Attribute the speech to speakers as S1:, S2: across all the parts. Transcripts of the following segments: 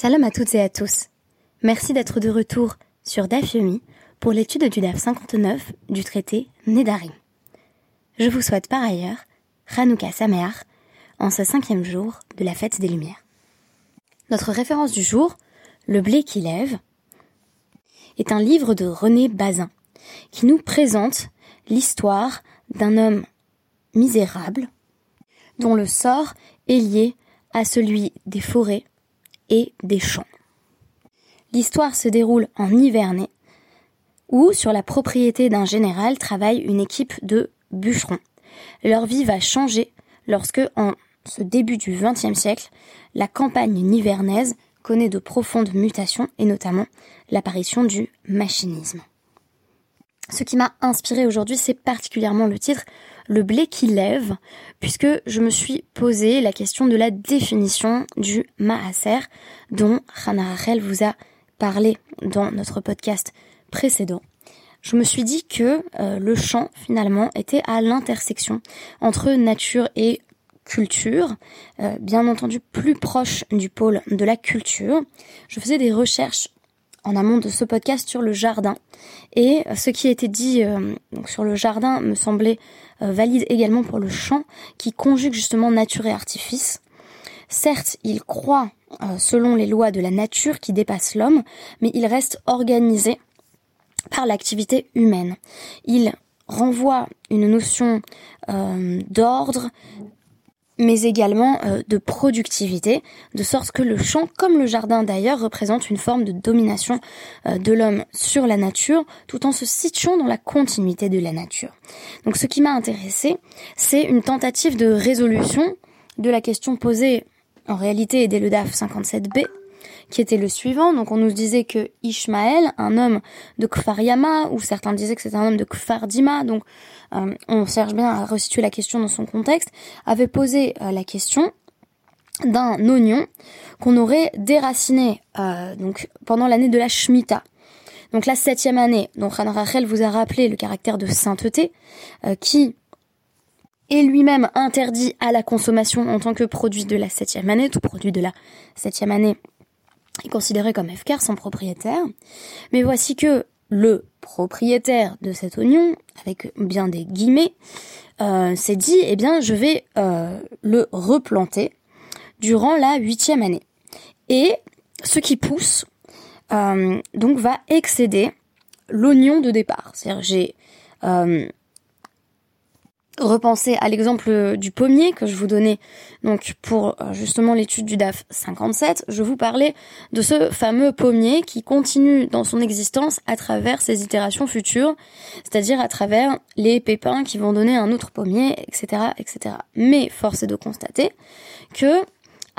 S1: Shalom à toutes et à tous. Merci d'être de retour sur DAF Yomi pour l'étude du DAF 59 du traité Nédarim. Je vous souhaite par ailleurs Hanouka Sameach en ce cinquième jour de la fête des Lumières. Notre référence du jour, Le blé qui lève, est un livre de René Bazin qui nous présente l'histoire d'un homme misérable dont le sort est lié à celui des forêts et des champs. L'histoire se déroule en Nivernais, où sur la propriété d'un général travaille une équipe de bûcherons. Leur vie va changer lorsque, en ce début du XXe siècle, la campagne nivernaise connaît de profondes mutations et notamment l'apparition du machinisme. Ce qui m'a inspiré aujourd'hui, c'est particulièrement le titre Le blé qui lève, puisque je me suis posé la question de la définition du maaser, dont Hannah Rachel vous a parlé dans notre podcast précédent. Je me suis dit que euh, le chant, finalement, était à l'intersection entre nature et culture, euh, bien entendu plus proche du pôle de la culture. Je faisais des recherches en amont de ce podcast sur le jardin. Et ce qui été dit euh, sur le jardin me semblait euh, valide également pour le champ, qui conjugue justement nature et artifice. Certes, il croit euh, selon les lois de la nature qui dépassent l'homme, mais il reste organisé par l'activité humaine. Il renvoie une notion d'ordre, mais également euh, de productivité, de sorte que le champ, comme le jardin d'ailleurs, représente une forme de domination euh, de l'homme sur la nature, tout en se situant dans la continuité de la nature. Donc ce qui m'a intéressé, c'est une tentative de résolution de la question posée en réalité dès le DAF 57b, qui était le suivant. Donc on nous disait que Ishmaël, un homme de Kfar Yama, ou certains disaient que c'était un homme de Kfar Dima, donc euh, on cherche bien à resituer la question dans son contexte, avait posé euh, la question d'un oignon qu'on aurait déraciné euh, pendant l'année de la Shemitah. Donc la septième année, donc Ran Rachel vous a rappelé le caractère de sainteté qui est lui-même interdit à la consommation en tant que produit de la septième année, tout produit de la septième année est considéré comme FKR, son propriétaire. Mais voici que le propriétaire de cet oignon, avec bien des guillemets, euh, s'est dit, eh bien, je vais euh, le replanter durant la huitième année. Et ce qui pousse, euh, donc, va excéder l'oignon de départ. C'est-à-dire, j'ai repenser à l'exemple du pommier que je vous donnais donc pour euh, justement l'étude du DAF 57, je vous parlais de ce fameux pommier qui continue dans son existence à travers ses itérations futures, c'est-à-dire à travers les pépins qui vont donner un autre pommier, etc., etc. Mais force est de constater que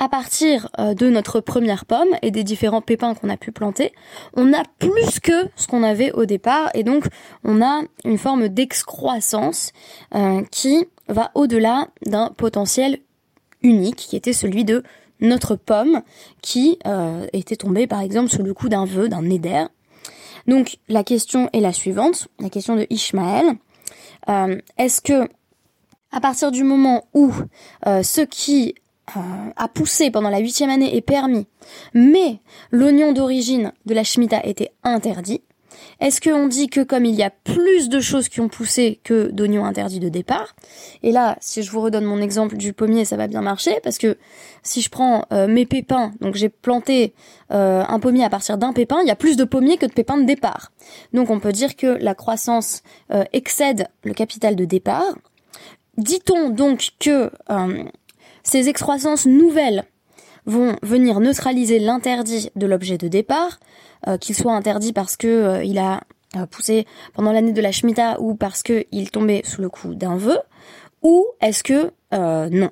S1: à partir euh, de notre première pomme et des différents pépins qu'on a pu planter, on a plus que ce qu'on avait au départ et donc on a une forme d'excroissance euh, qui va au-delà d'un potentiel unique qui était celui de notre pomme qui euh, était tombée par exemple sous le coup d'un vœu, d'un éder. Donc la question est la suivante, la question de Ishmaël. Est-ce que à partir du moment où ce qui a poussé pendant la huitième année est permis, mais l'oignon d'origine de la Shemitah était interdit, est-ce qu'on dit que comme il y a plus de choses qui ont poussé que d'oignons interdits de départ, et là, si je vous redonne mon exemple du pommier, ça va bien marcher, parce que si je prends euh, mes pépins, donc j'ai planté euh, un pommier à partir d'un pépin, il y a plus de pommiers que de pépins de départ. Donc on peut dire que la croissance excède le capital de départ. Dit-on donc que ces excroissances nouvelles vont venir neutraliser l'interdit de l'objet de départ, euh, qu'il soit interdit parce que euh, il a euh, poussé pendant l'année de la Shemitah ou parce qu'il tombait sous le coup d'un vœu, ou est-ce que non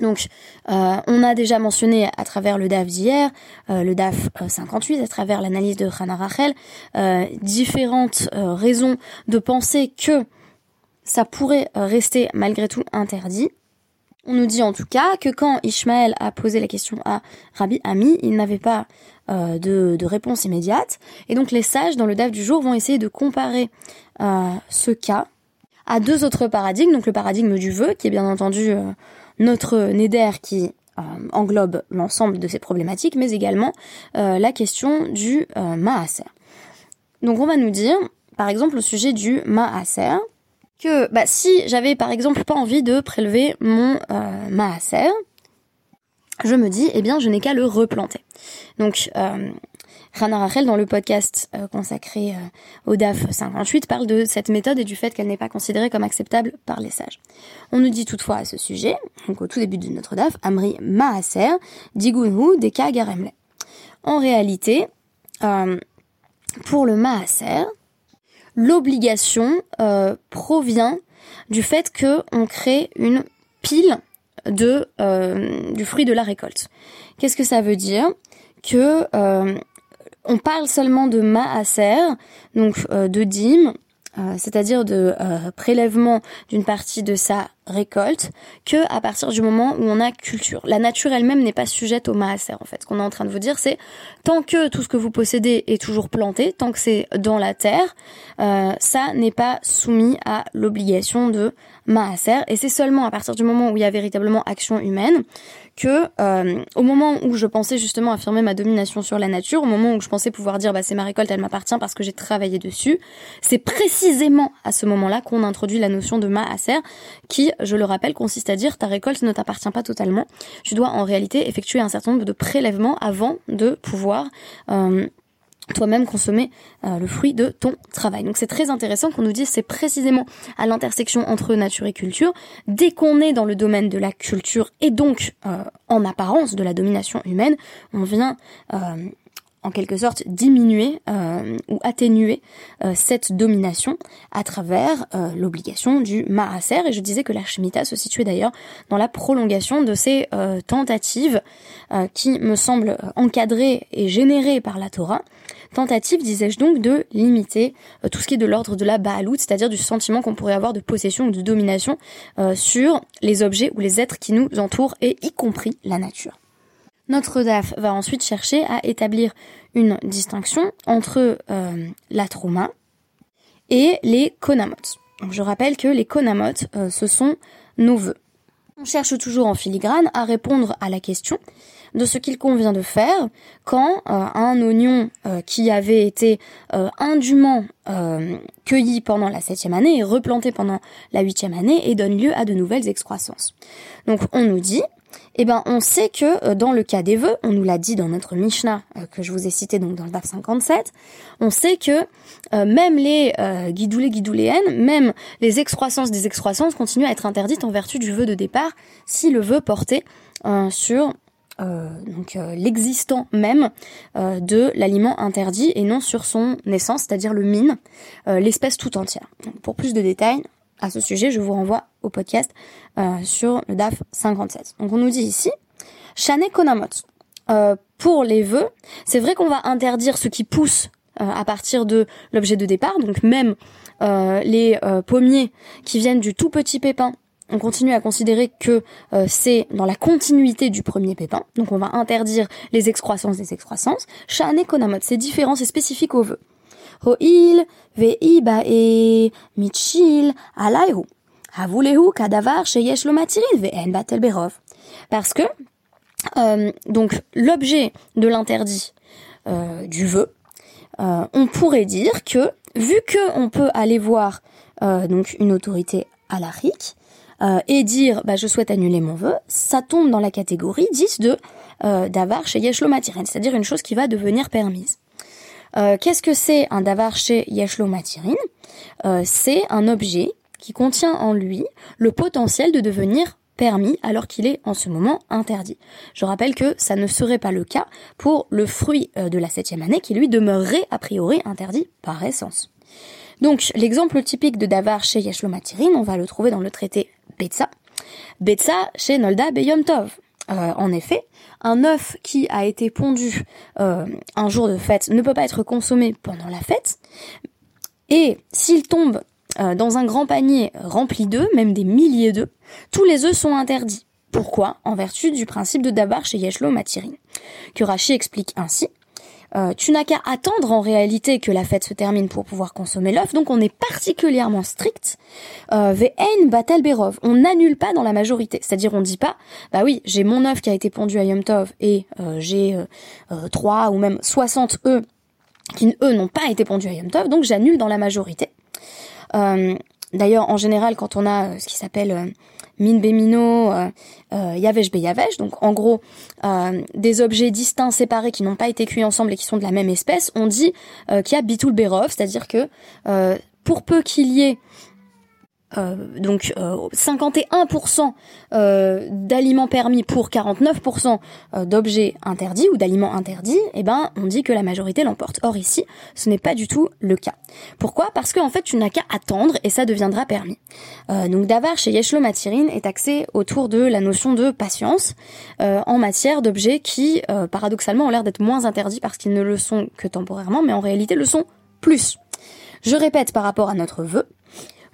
S1: donc, on a déjà mentionné à travers le DAF d'hier, le DAF 58, à travers l'analyse de Hannah Rachel, différentes raisons de penser que ça pourrait rester malgré tout interdit. On nous dit en tout cas que quand Ishmaël a posé la question à Rabbi Ami, il n'avait pas euh, de, réponse immédiate. Et donc les sages dans le DAF du jour vont essayer de comparer euh, ce cas à deux autres paradigmes. Donc le paradigme du vœu, qui est bien entendu euh, notre Néder qui englobe l'ensemble de ces problématiques, mais également la question du maaser. Donc on va nous dire, par exemple, au sujet du maaser, que bah, si j'avais par exemple pas envie de prélever mon maaser, je me dis, eh bien, je n'ai qu'à le replanter. Donc, euh, Rana Rachel, dans le podcast euh, consacré euh, au DAF 58, parle de cette méthode et du fait qu'elle n'est pas considérée comme acceptable par les sages. On nous dit toutefois à ce sujet, donc au tout début de notre DAF, Amri Maaser, Digunhu, Deka Garemle. En réalité, euh, pour le Maaser, l'obligation provient du fait qu'on crée une pile de euh, du fruit de la récolte. Qu'est-ce que ça veut dire? Que euh, on parle seulement de maaser, donc euh, de dîmes, c'est-à-dire de prélèvement d'une partie de sa récolte, que à partir du moment où on a culture. La nature elle-même n'est pas sujette au maaser en fait. Ce qu'on est en train de vous dire, c'est tant que tout ce que vous possédez est toujours planté, tant que c'est dans la terre, ça n'est pas soumis à l'obligation de maaser. Et c'est seulement à partir du moment où il y a véritablement action humaine que, euh, au moment où je pensais justement affirmer ma domination sur la nature, au moment où je pensais pouvoir dire bah c'est ma récolte, elle m'appartient parce que j'ai travaillé dessus, c'est précisément à ce moment-là qu'on introduit la notion de maaser, qui, je le rappelle, consiste à dire ta récolte ne t'appartient pas totalement. Tu dois en réalité effectuer un certain nombre de prélèvements avant de pouvoir euh, toi-même consommer euh, le fruit de ton travail. Donc c'est très intéressant qu'on nous dise c'est précisément à l'intersection entre nature et culture. Dès qu'on est dans le domaine de la culture et donc euh, en apparence de la domination humaine, on vient euh, en quelque sorte diminuer ou atténuer cette domination à travers l'obligation du maaser. Et je disais que la Shemitah se situait d'ailleurs dans la prolongation de ces tentatives qui me semblent encadrées et générées par la Torah Tentative, disais-je donc, de limiter euh, tout ce qui est de l'ordre de la baalout, c'est-à-dire du sentiment qu'on pourrait avoir de possession ou de domination euh, sur les objets ou les êtres qui nous entourent, et y compris la nature. Notre DAF va ensuite chercher à établir une distinction entre euh, la trauma et les konamot. je rappelle que les konamot, ce sont nos vœux. On cherche toujours en filigrane à répondre à la question de ce qu'il convient de faire quand euh, un oignon euh, qui avait été euh, indûment cueilli pendant la septième année est replanté pendant la huitième année et donne lieu à de nouvelles excroissances. Donc on nous dit eh ben, on sait que dans le cas des vœux, on nous l'a dit dans notre Mishnah que je vous ai cité dans le DAF 57, on sait que même les guidoulés guidouléennes, même les excroissances des excroissances continuent à être interdites en vertu du vœu de départ si le vœu portait sur euh, euh, l'existant même euh, de l'aliment interdit et non sur son naissance, c'est-à-dire le mine, l'espèce tout entière. pour plus de détails à ce sujet, je vous renvoie au podcast sur le DAF 57. Donc on nous dit ici, Shane Konamot. pour les vœux, c'est vrai qu'on va interdire ce qui pousse à partir de l'objet de départ, donc même les pommiers qui viennent du tout petit pépin on continue à considérer que euh, c'est dans la continuité du premier pépin. Donc on va interdire les excroissances des excroissances. Shane konamot, c'est différent, c'est spécifique au Havulehu kadavar sheyesh lo ve'en. Parce que euh, donc l'objet de l'interdit euh, du vœu, on pourrait dire que vu que on peut aller voir donc une autorité à la euh, et dire bah, je souhaite annuler mon vœu, ça tombe dans la catégorie 10 de euh, davar Yeshlo Matirin, c'est-à-dire une chose qui va devenir permise. Euh, Qu'est-ce que c'est un davar chez Yeshlo Matirin euh, C'est un objet qui contient en lui le potentiel de devenir permis alors qu'il est en ce moment interdit. Je rappelle que ça ne serait pas le cas pour le fruit euh, de la septième année qui lui demeurerait a priori interdit par essence. Donc l'exemple typique de Davar chez Yeshlo Matirin, on va le trouver dans le traité Betsa. Betsa chez Nolda Beyom Tov. Euh, en effet, un œuf qui a été pondu euh, un jour de fête ne peut pas être consommé pendant la fête. Et s'il tombe euh, dans un grand panier rempli d'œufs, même des milliers d'œufs, tous les œufs sont interdits. Pourquoi? En vertu du principe de Dabar chez Yeshlo Matirin. Que explique ainsi. Euh, tu n'as qu'à attendre en réalité que la fête se termine pour pouvoir consommer l'œuf. Donc on est particulièrement strict. Euh, Batel Berov. On n'annule pas dans la majorité. C'est-à-dire on dit pas, bah oui, j'ai mon œuf qui a été pondu à Yom Tov et euh, j'ai euh, 3 ou même 60 œufs qui eux n'ont pas été pondus à Yom Tov, donc j'annule dans la majorité. D'ailleurs, en général, quand on a ce qui s'appelle min bémino, euh, euh, yavesh be donc en gros euh, des objets distincts, séparés, qui n'ont pas été cuits ensemble et qui sont de la même espèce, on dit euh, qu'il y a bitul berov, c'est-à-dire que pour peu qu'il y ait euh, donc 51% euh, euh, d'aliments permis pour 49% d'objets interdits ou d'aliments interdits, eh ben on dit que la majorité l'emporte. Or ici, ce n'est pas du tout le cas. Pourquoi? Parce qu'en fait, tu n'as qu'à attendre et ça deviendra permis. donc Davar chez Yeshlo Matirin est axé autour de la notion de patience en matière d'objets qui, paradoxalement, ont l'air d'être moins interdits parce qu'ils ne le sont que temporairement, mais en réalité le sont plus. Je répète par rapport à notre vœu,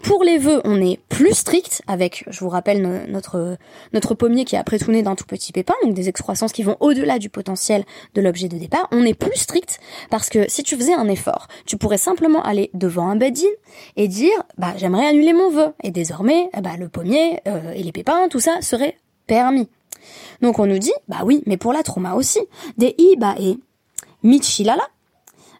S1: pour les vœux, on est plus strict avec, je vous rappelle, notre notre pommier qui est après tout d'un tout petit pépin, donc des excroissances qui vont au-delà du potentiel de l'objet de départ. On est plus strict parce que si tu faisais un effort, tu pourrais simplement aller devant un bedin et dire, bah j'aimerais annuler mon vœu. Et désormais, eh bah, le pommier euh, et les pépins, tout ça serait permis. Donc on nous dit, bah oui, mais pour la trauma aussi, des i bah et michilala,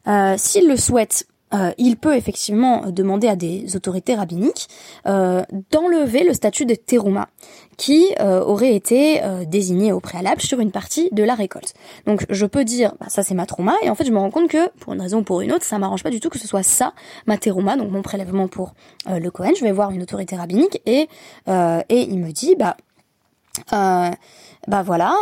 S1: euh, s'il le souhaite euh, il peut effectivement demander à des autorités rabbiniques euh, d'enlever le statut de terouma qui euh, aurait été désigné au préalable sur une partie de la récolte. Donc je peux dire bah, ça c'est ma trauma et en fait je me rends compte que pour une raison ou pour une autre ça m'arrange pas du tout que ce soit ça ma terouma donc mon prélèvement pour le Cohen. Je vais voir une autorité rabbinique et et il me dit bah bah voilà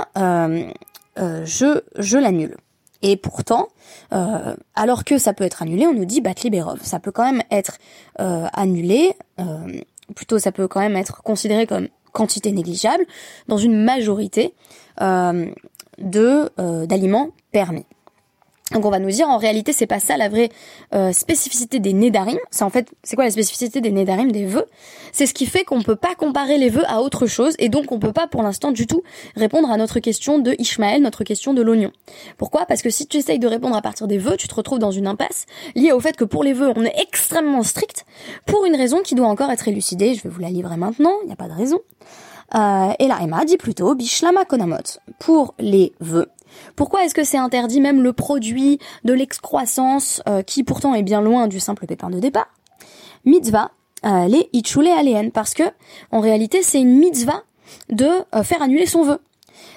S1: je je l'annule. Et pourtant, euh, alors que ça peut être annulé, on nous dit bat liberov. Ça peut quand même être euh, annulé, euh, plutôt ça peut quand même être considéré comme quantité négligeable dans une majorité de d'aliments permis. Donc on va nous dire en réalité c'est pas ça la vraie euh, spécificité des Nédarim. C'est en fait c'est quoi la spécificité des Nédarim des vœux? C'est ce qui fait qu'on peut pas comparer les vœux à autre chose et donc on peut pas pour l'instant du tout répondre à notre question de Ishmaël, notre question de l'oignon. Pourquoi? Parce que si tu essayes de répondre à partir des vœux, tu te retrouves dans une impasse liée au fait que pour les vœux on est extrêmement strict pour une raison qui doit encore être élucidée. Je vais vous la livrer maintenant. Il n'y a pas de raison. Euh, et la Emma dit plutôt Bishlama Konamot. Pour les vœux, pourquoi est-ce que c'est interdit même le produit de l'excroissance, euh, qui pourtant est bien loin du simple pépin de départ? Mitzvah, euh, les itchule aléen, parce que en réalité c'est une mitzvah de euh, faire annuler son vœu.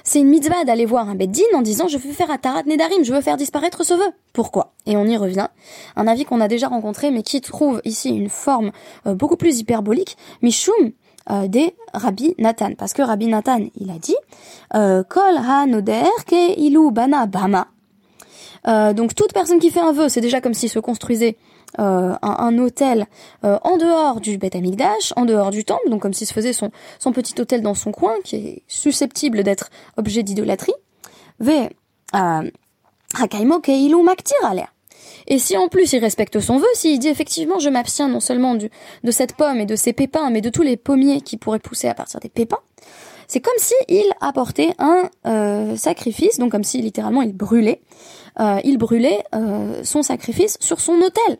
S1: C'est une mitzvah d'aller voir un beddin en disant je veux faire Atarat Nedarim, je veux faire disparaître ce vœu. Pourquoi? Et on y revient. Un avis qu'on a déjà rencontré mais qui trouve ici une forme beaucoup plus hyperbolique. Mishum euh, des Rabbi Nathan. Parce que Rabbi Nathan, il a dit euh, Kol ha-noder ke ilu bana bama. Euh, donc toute personne qui fait un vœu, c'est déjà comme s'il se construisait un, un, hôtel en dehors du Beth Amikdash, en dehors du temple, donc comme s'il se faisait son, son petit hôtel dans son coin, qui est susceptible d'être objet d'idolâtrie. Ve hakaimo ke ilu maktir. Et si en plus il respecte son vœu, s'il dit effectivement je m'abstiens non seulement du, de cette pomme et de ses pépins, mais de tous les pommiers qui pourraient pousser à partir des pépins, c'est comme si il apportait un euh, sacrifice, donc comme si littéralement il brûlait, euh, il brûlait euh, son sacrifice sur son autel.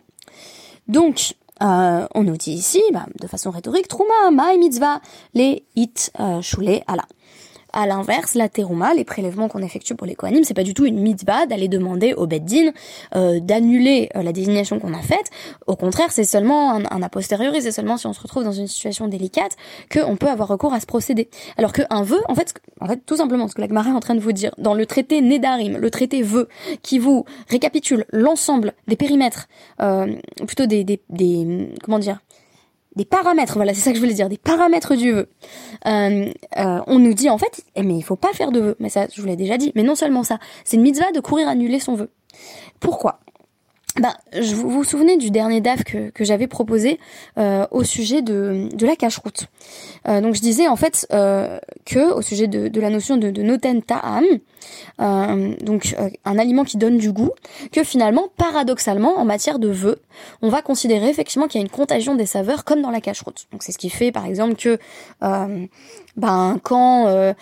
S1: Donc on nous dit ici, bah, de façon rhétorique, Trouma, Maï Mitzvah, les It, Shule, Allah. À l'inverse, la terouma, les prélèvements qu'on effectue pour les Kohanim, c'est pas du tout une mitzvah d'aller demander au Beddin euh, d'annuler euh, la désignation qu'on a faite. Au contraire, c'est seulement un, un a posteriori, c'est seulement si on se retrouve dans une situation délicate qu'on peut avoir recours à ce procédé. Alors qu'un vœu, en fait, tout simplement, ce que la Gemara est en train de vous dire, dans le traité Nedarim, le traité vœu, qui vous récapitule l'ensemble des périmètres, euh, plutôt des, des, des, comment dire, des paramètres, voilà, c'est ça que je voulais dire, des paramètres du vœu. Euh, euh, on nous dit en fait, eh, mais il faut pas faire de vœu, mais ça, je vous l'ai déjà dit. Mais non seulement ça, c'est une mitzvah de courir annuler son vœu. Pourquoi? Ben, je vous vous souvenez du dernier DAF que, que j'avais proposé euh, au sujet de, de la cache-route. Euh, donc je disais en fait euh, que au sujet de, de la notion de, de noten ta'am, euh, donc euh, un aliment qui donne du goût, que finalement paradoxalement en matière de vœux, on va considérer effectivement qu'il y a une contagion des saveurs comme dans la cache-route. Donc c'est ce qui fait par exemple que ben quand euh,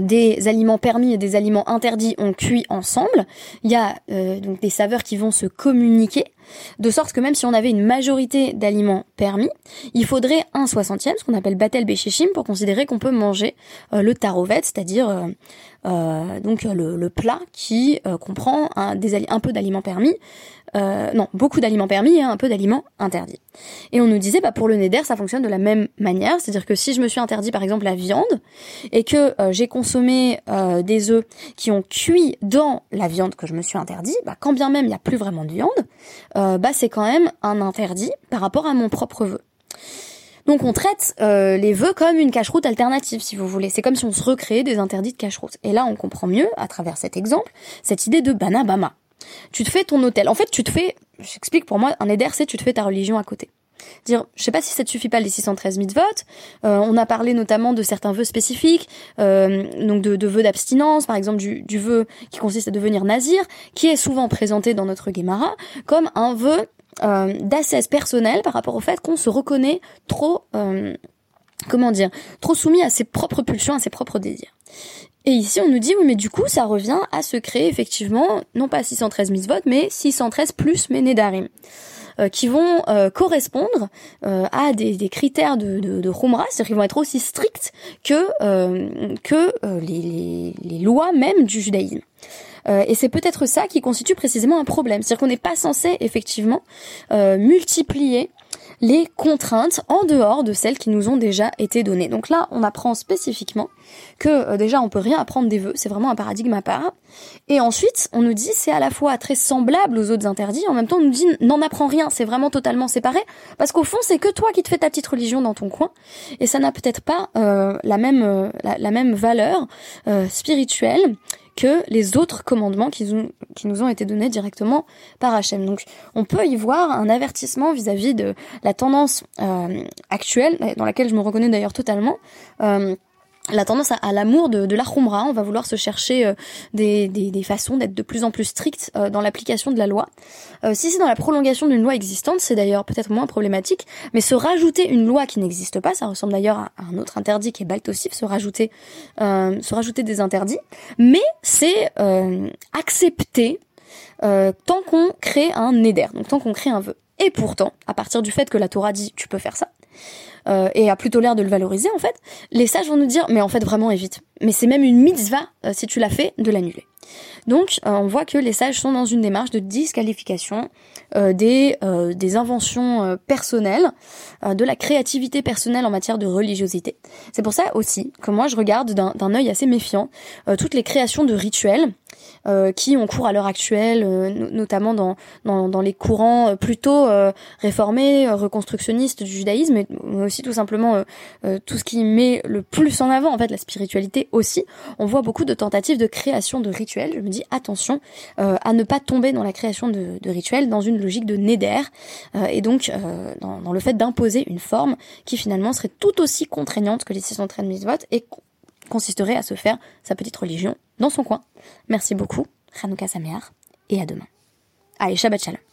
S1: des aliments permis et des aliments interdits ont cuit ensemble. Il y a euh, donc des saveurs qui vont se communiquer, de sorte que même si on avait une majorité d'aliments permis, il faudrait un soixantième, ce qu'on appelle batel béchéchim, pour considérer qu'on peut manger euh, le tarovet, c'est-à-dire donc le, plat qui comprend un, un peu d'aliments permis, euh, non, beaucoup d'aliments permis et un peu d'aliments interdits. Et on nous disait, bah, pour le neder, ça fonctionne de la même manière, c'est-à-dire que si je me suis interdit par exemple la viande et que euh, j'ai consommé euh, des œufs qui ont cuit dans la viande que je me suis interdit, bah, quand bien même il n'y a plus vraiment de viande, bah, c'est quand même un interdit par rapport à mon propre vœu. Donc on traite les vœux comme une cache-route alternative, si vous voulez. C'est comme si on se recréait des interdits de cache-route. Et là, on comprend mieux, à travers cet exemple, cette idée de banabama. Tu te fais ton hôtel. En fait, tu te fais, j'explique pour moi, un éder, c'est tu te fais ta religion à côté. Dire, je sais pas si ça te suffit pas les 613 mitzvot. Euh, on a parlé notamment de certains vœux spécifiques, euh, donc de, vœux d'abstinence, par exemple du, vœu qui consiste à devenir nazir, qui est souvent présenté dans notre Gemara comme un vœu euh, d'assesse personnel par rapport au fait qu'on se reconnaît trop, euh, comment dire, trop soumis à ses propres pulsions, à ses propres désirs. Et ici, on nous dit, oui, mais du coup, ça revient à se créer effectivement, non pas 613 votes, mais 613 plus mes euh, qui vont euh, correspondre euh, à des, critères de, de, c'est-à-dire qu'ils vont être aussi stricts que, les, les, lois même du judaïsme. et c'est peut-être ça qui constitue précisément un problème, c'est-à-dire qu'on n'est pas censé effectivement multiplier les contraintes en dehors de celles qui nous ont déjà été données. Donc là, on apprend spécifiquement que euh, déjà on peut rien apprendre des vœux, c'est vraiment un paradigme à part. Et ensuite, on nous dit c'est à la fois très semblable aux autres interdits, en même temps on nous dit n'en apprends rien, c'est vraiment totalement séparé, parce qu'au fond c'est que toi qui te fais ta petite religion dans ton coin, et ça n'a peut-être pas euh, la même euh, la, même valeur spirituelle que les autres commandements qui, nous ont été donnés directement par Hachem. Donc on peut y voir un avertissement vis-à-vis de la tendance euh, actuelle, dans laquelle je me reconnais d'ailleurs totalement. Euh, la tendance à, l'amour de, de on va vouloir se chercher euh, des, des, des, façons d'être de plus en plus strictes euh, dans l'application de la loi. Euh, si c'est dans la prolongation d'une loi existante, c'est d'ailleurs peut-être moins problématique, mais se rajouter une loi qui n'existe pas, ça ressemble d'ailleurs à, un autre interdit qui est Baltosif, se rajouter, se rajouter des interdits, mais c'est accepter tant qu'on crée un neder, donc tant qu'on crée un vœu. Et pourtant, à partir du fait que la Torah dit tu peux faire ça, euh, et a plutôt l'air de le valoriser en fait, les sages vont nous dire mais en fait vraiment évite. Mais c'est même une mitzvah euh, si tu l'as fait de l'annuler. Donc euh, on voit que les sages sont dans une démarche de disqualification des, des inventions personnelles, de la créativité personnelle en matière de religiosité. C'est pour ça aussi que moi je regarde d'un œil assez méfiant toutes les créations de rituels euh, qui ont cours à l'heure actuelle, euh, notamment dans, dans, dans, les courants euh, plutôt réformés, reconstructionnistes du judaïsme, mais aussi tout simplement tout ce qui met le plus en avant, en fait, la spiritualité aussi. On voit beaucoup de tentatives de création de rituels. Je me dis attention à ne pas tomber dans la création de, de rituels, dans une logique de néder, et donc dans, dans le fait d'imposer une forme qui finalement serait tout aussi contraignante que les 613 votes et consisterait à se faire sa petite religion dans son coin. Merci beaucoup, Hanouka Samear, et à demain. Allez, Shabbat Shalom.